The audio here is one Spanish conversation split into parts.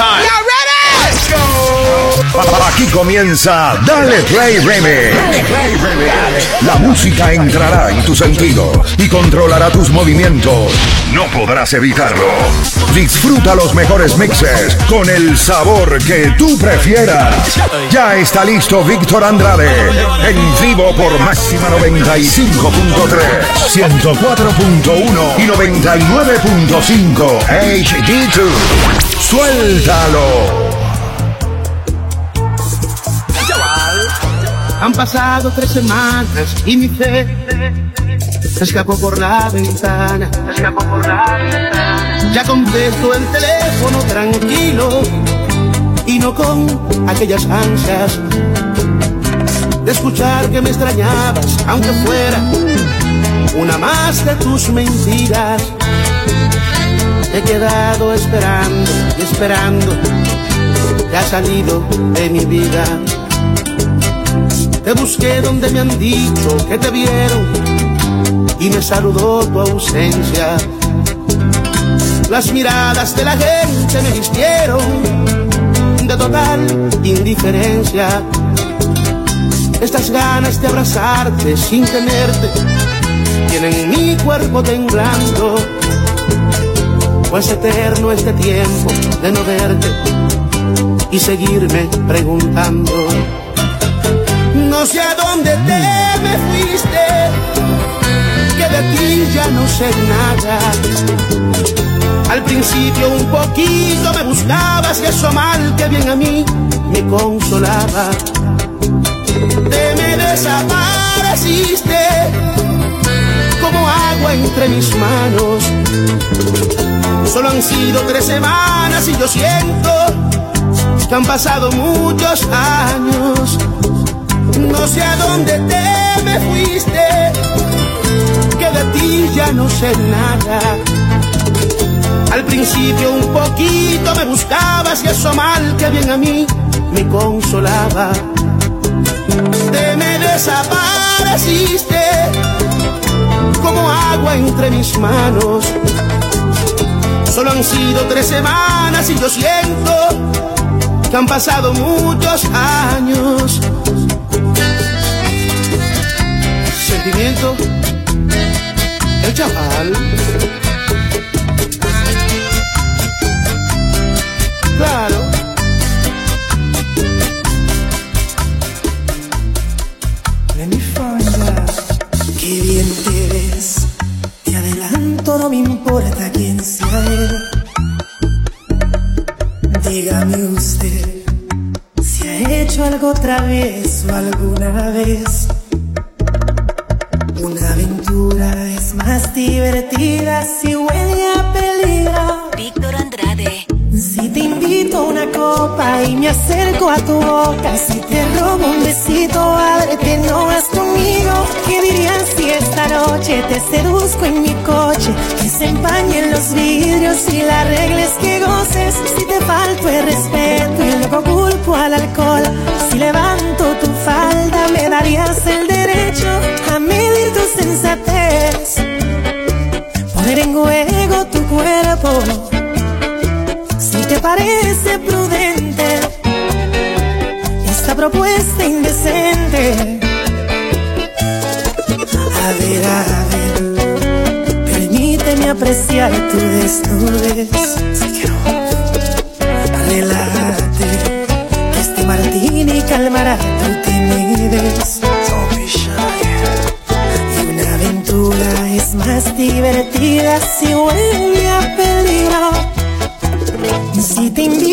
time. Y'all ready? Let's go. Aquí comienza Dale Play Remix. La música entrará en tu sentido y controlará tus movimientos. No podrás evitarlo. Disfruta los mejores mixes con el sabor que tú prefieras. Ya está listo Víctor Andrade. En vivo por Máxima 95.3, 104.1 y 99.5 HD2. Suéltalo. Han pasado tres semanas y mi fe escapó por la ventana. Se escapó por la ventana. Ya contesto el teléfono tranquilo y no con aquellas ansias de escuchar que me extrañabas, aunque fuera una más de tus mentiras. He quedado esperando y esperando, te has salido de mi vida. Te busqué donde me han dicho que te vieron y me saludó tu ausencia. Las miradas de la gente me vistieron de total indiferencia. Estas ganas de abrazarte sin tenerte tienen mi cuerpo temblando. Pues eterno este tiempo de no verte y seguirme preguntando. No sé a dónde te me fuiste, que de ti ya no sé nada. Al principio un poquito me buscabas y eso mal que bien a mí me consolaba. Te me desapareciste como agua entre mis manos. Solo han sido tres semanas y yo siento que han pasado muchos años. No sé a dónde te me fuiste, que de ti ya no sé nada. Al principio un poquito me buscabas y eso mal que bien a mí me consolaba. Te me desapareciste como agua entre mis manos. Solo han sido tres semanas y yo siento que han pasado muchos años. Sentimiento, el chaval. Claro. Alguna vez. Una aventura es más divertida si huele a peligro. Víctor Andrade. Si te invito a una copa y me acerco a tu boca, si te robo un besito, ábrete, no vas conmigo. ¿Qué dirías si esta noche te seduzco en mi coche? Que se empañen los vidrios y la regla es que goces. Si te falto el respeto y luego culpo al alcohol, si levanto tu falda, me darías el derecho a medir tu sensatez. Poner en juego tu cuerpo si te parece prudente esta propuesta indecente. A ver, a ver, permíteme apreciar tu desnudez. Relájate, que este martini calmará tu timidez. Y una aventura es más divertida si huele a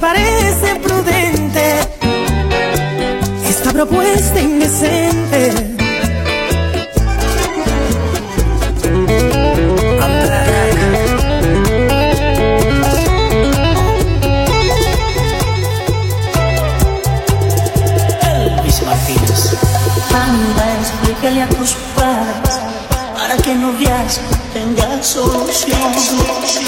parece prudente esta propuesta indecente. Elvis Martínez. Andas, déjale a tus padres para que no veas, tenga solución.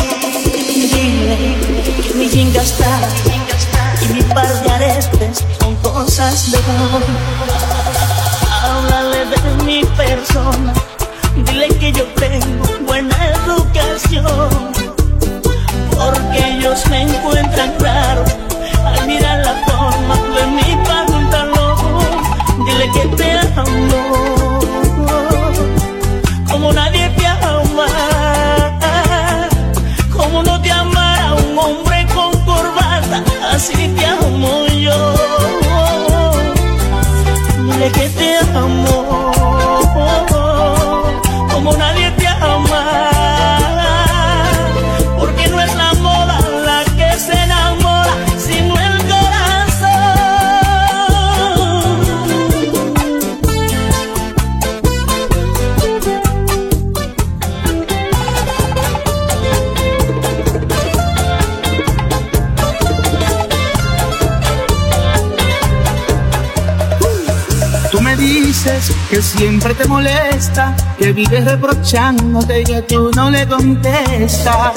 Que siempre te molesta, que vives reprochándote y que tú no le contestas.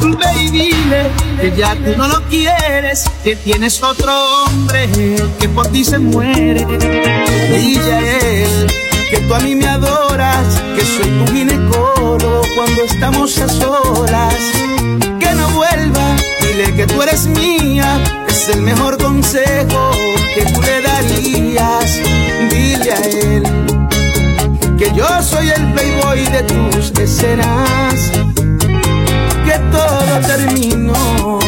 Baby, dile que ya tú no lo quieres, que tienes otro hombre que por ti se muere. Dile a él que tú a mí me adoras, que soy tu ginecólogo cuando estamos a solas. Que no vuelva, dile que tú eres mía, es el mejor consejo que tú le darías. Dile a él que yo soy el playboy de tus escenas, que todo terminó.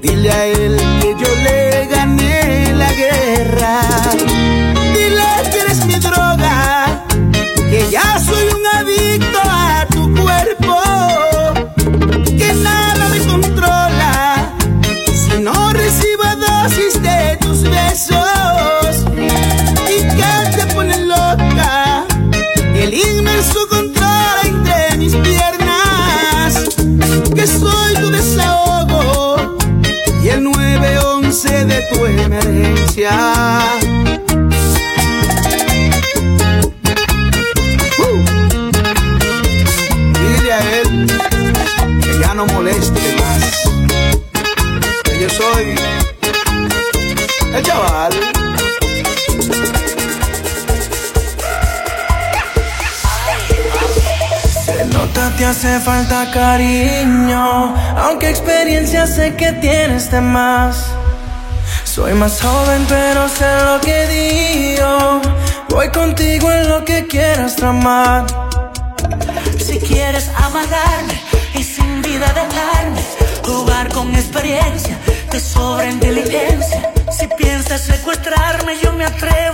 Dile a él que yo le gané la guerra. Dile que eres mi droga, que ya soy un adicto tu emergencia. Uh. Dile a él que ya no moleste más, que yo soy el chaval. Te hace falta cariño, aunque experiencia sé que tienes de más. Soy más joven pero sé lo que digo, voy contigo en lo que quieras tramar. Si quieres amagarme y sin vida dejarme, jugar con experiencia, te sobra inteligencia. Si piensas secuestrarme, yo me atrevo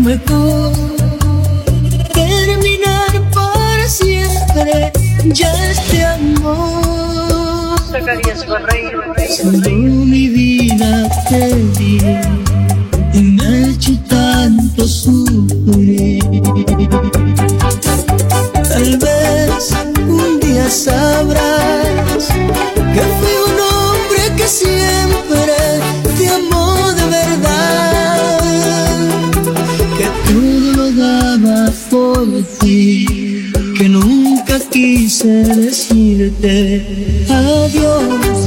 mejor terminar por siempre ya este amor. Cuando mi vida te di y me hecho tanto sufrir. Tal vez un día sabrás por ti, que nunca quise decirte adiós,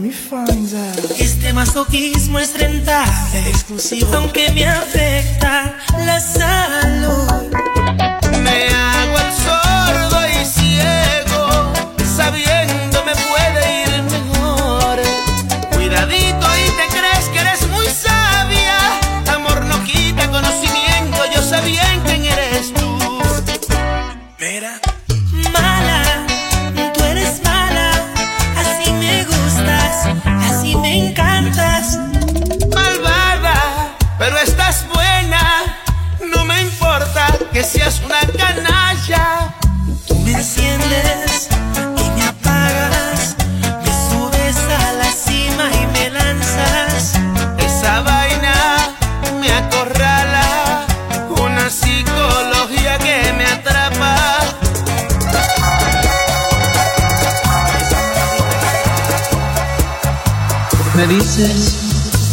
tú. Este masoquismo es rentable, exclusivo, aunque me afecta la salud.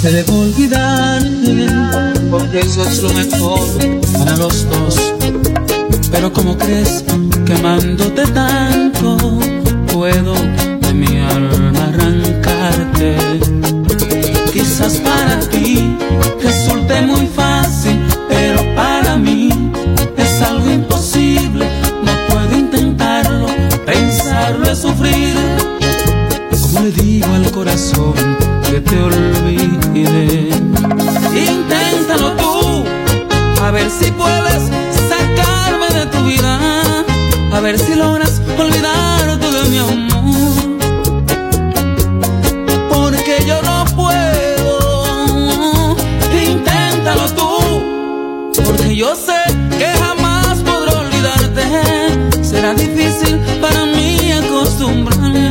Que debo olvidarte porque eso es lo mejor para los dos. Pero como crees que amándote tanto puedo de mi alma arrancarte? Quizás para ti resulte muy fácil, pero para mí es algo imposible. No puedo intentarlo, pensarlo es sufrir. Como le digo al corazón te olvide. Inténtalo tú, a ver si puedes sacarme de tu vida, a ver si logras olvidarte de mi amor. Porque yo no puedo, inténtalo tú, porque yo sé que jamás podré olvidarte. Será difícil para mí acostumbrarme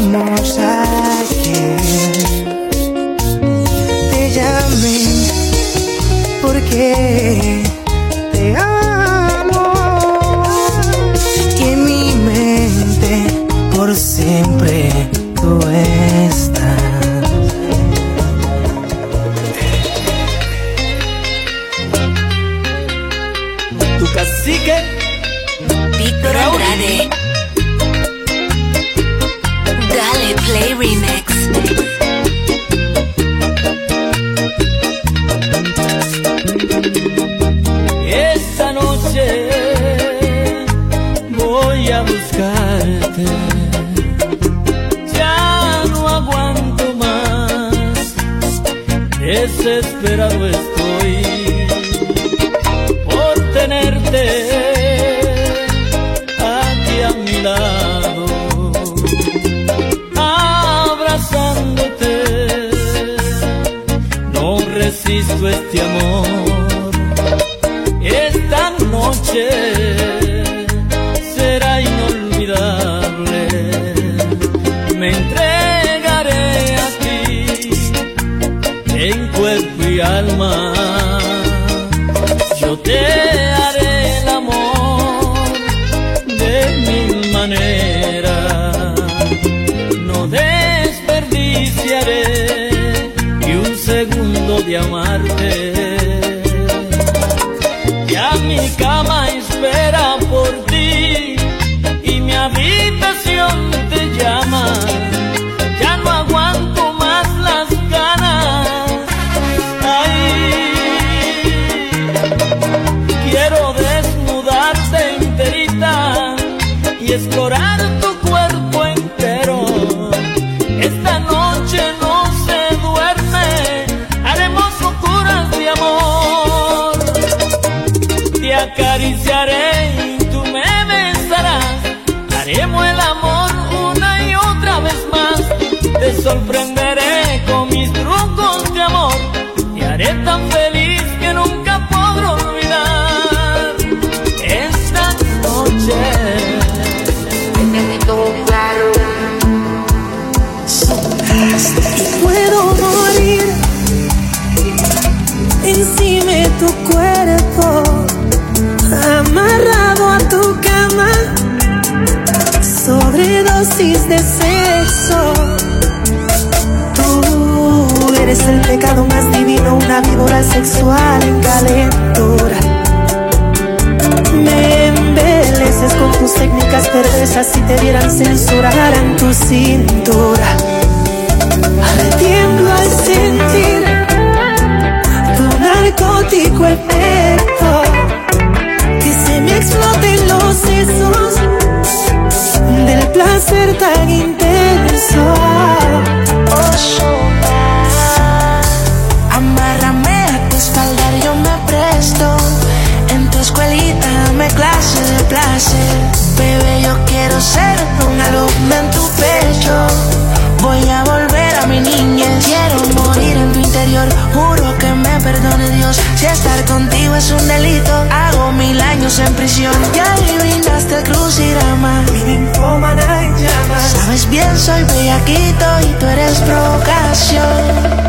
seamos ayer. No resisto este amor. Esta noche será inolvidable. Me entregaré a ti en cuerpo y alma. Yo te haré el amor de mil maneras. De amarte. Ya mi cama espera por ti y mi habitación te llama. Ya no aguanto más las ganas. Ay, quiero desnudarte enterita y explorar acariciaré y tú me besarás. Haremos el amor una y otra vez más. Te sorprenderé con mis trucos de amor. Te haré tan feliz sexual en calentura. Me embeleces con tus técnicas perversas si te vieran censurar en tu cintura. Tiemblo al sentir tu narcótico efecto que se me exploten los sesos del placer tan intenso. Años en prisión. Ya adivinaste el crucigrama. Mi ninfómana en llamas. Sabes bien, soy bellaquito y tú eres provocación.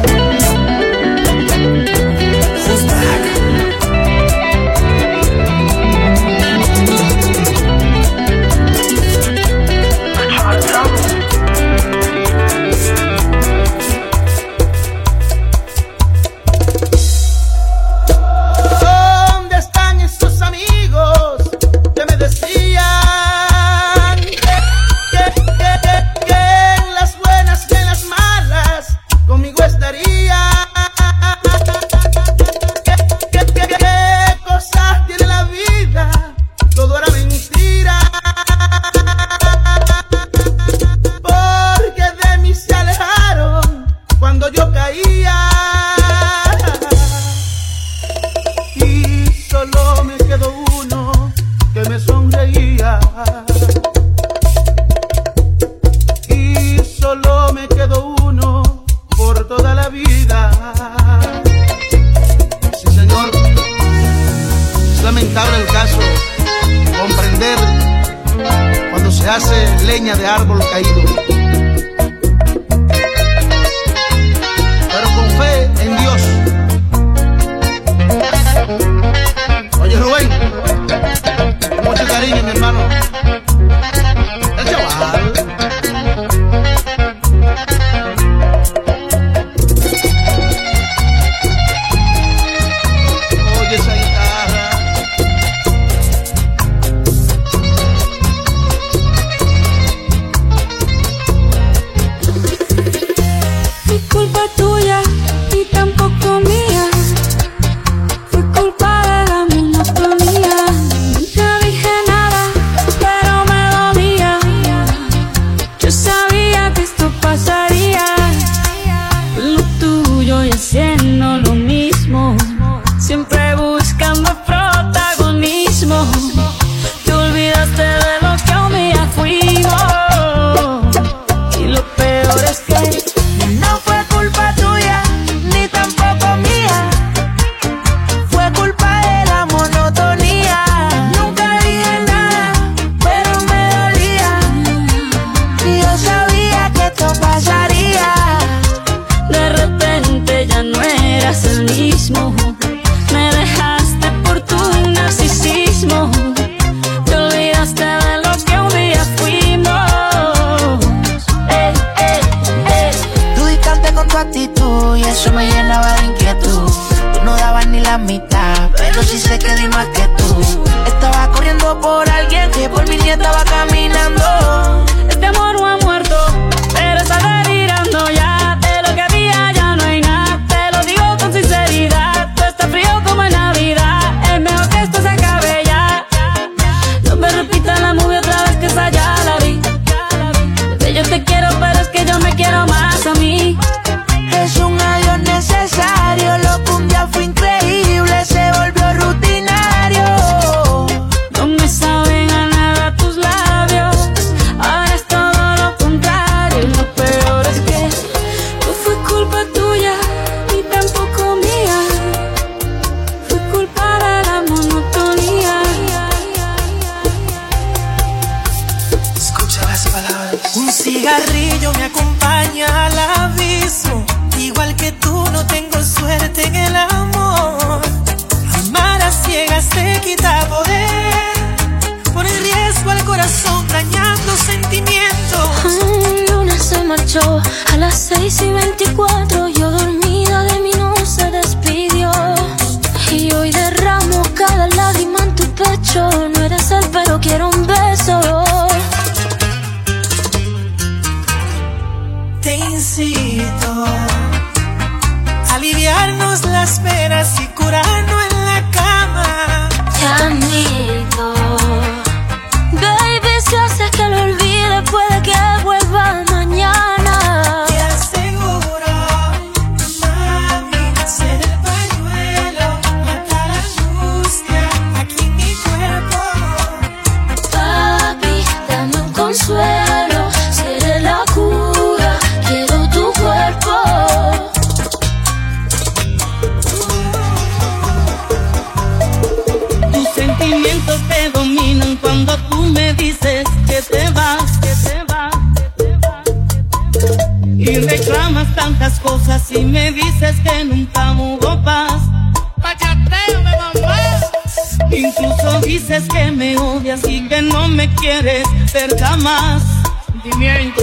me quieres cerca más. Sentimiento,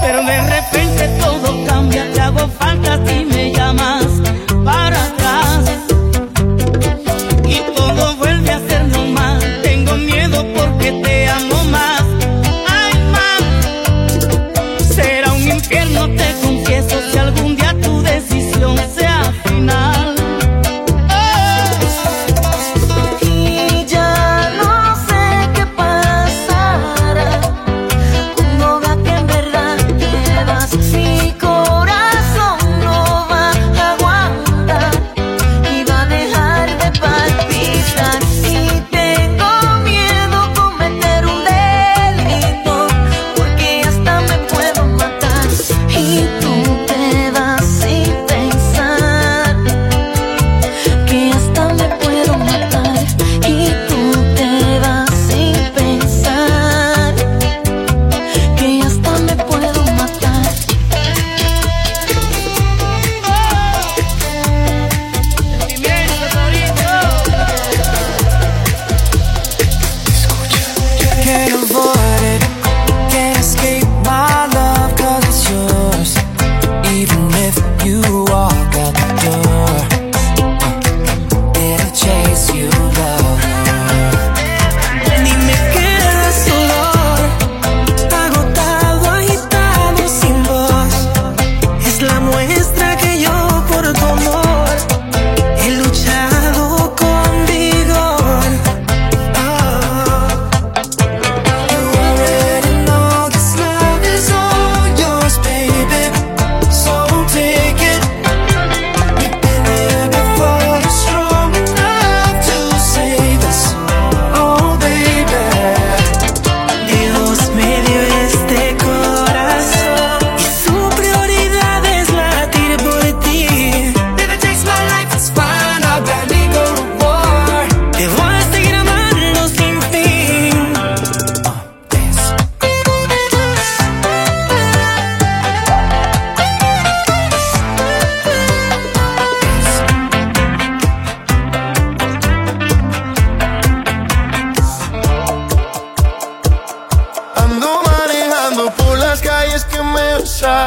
Pero de repente todo.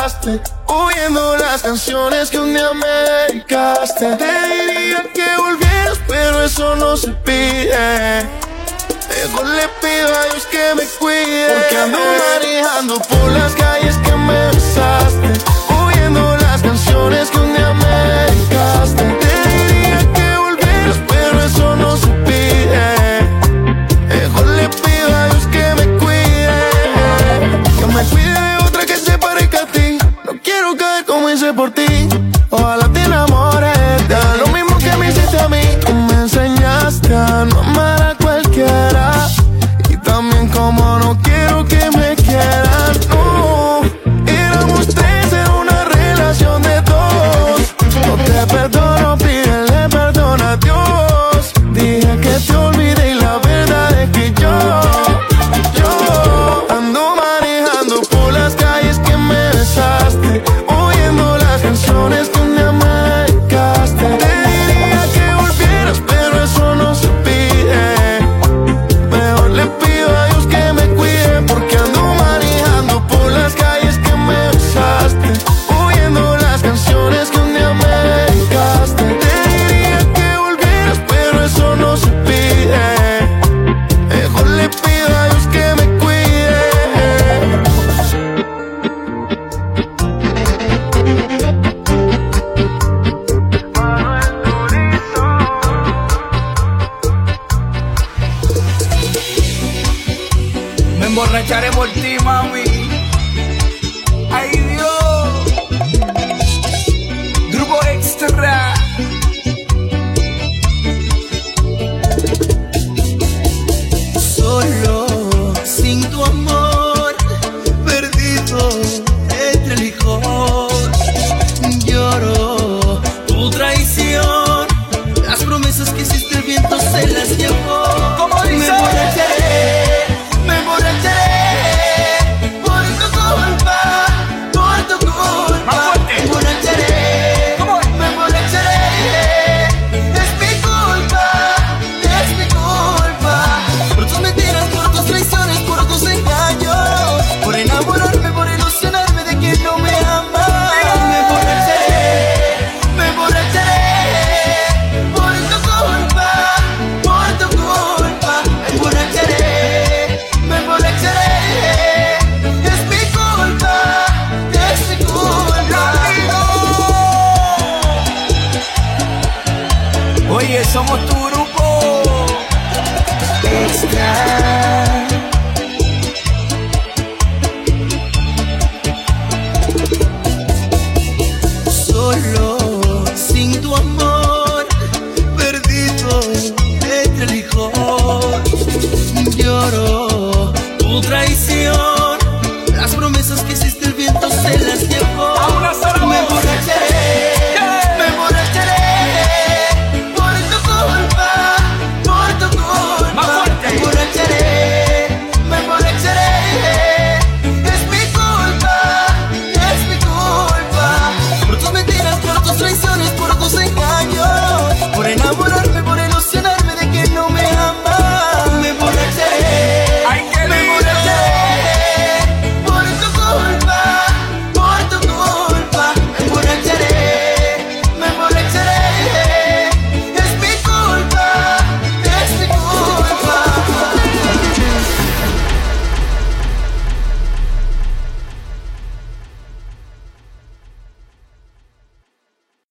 dejaste, oyendo las canciones que un día me dedicaste. Te diría que volvieras, pero eso no se pide. Mejor le pido a Dios que me cuide. Porque ando manejando por las calles que me besaste, oyendo las canciones que por ti.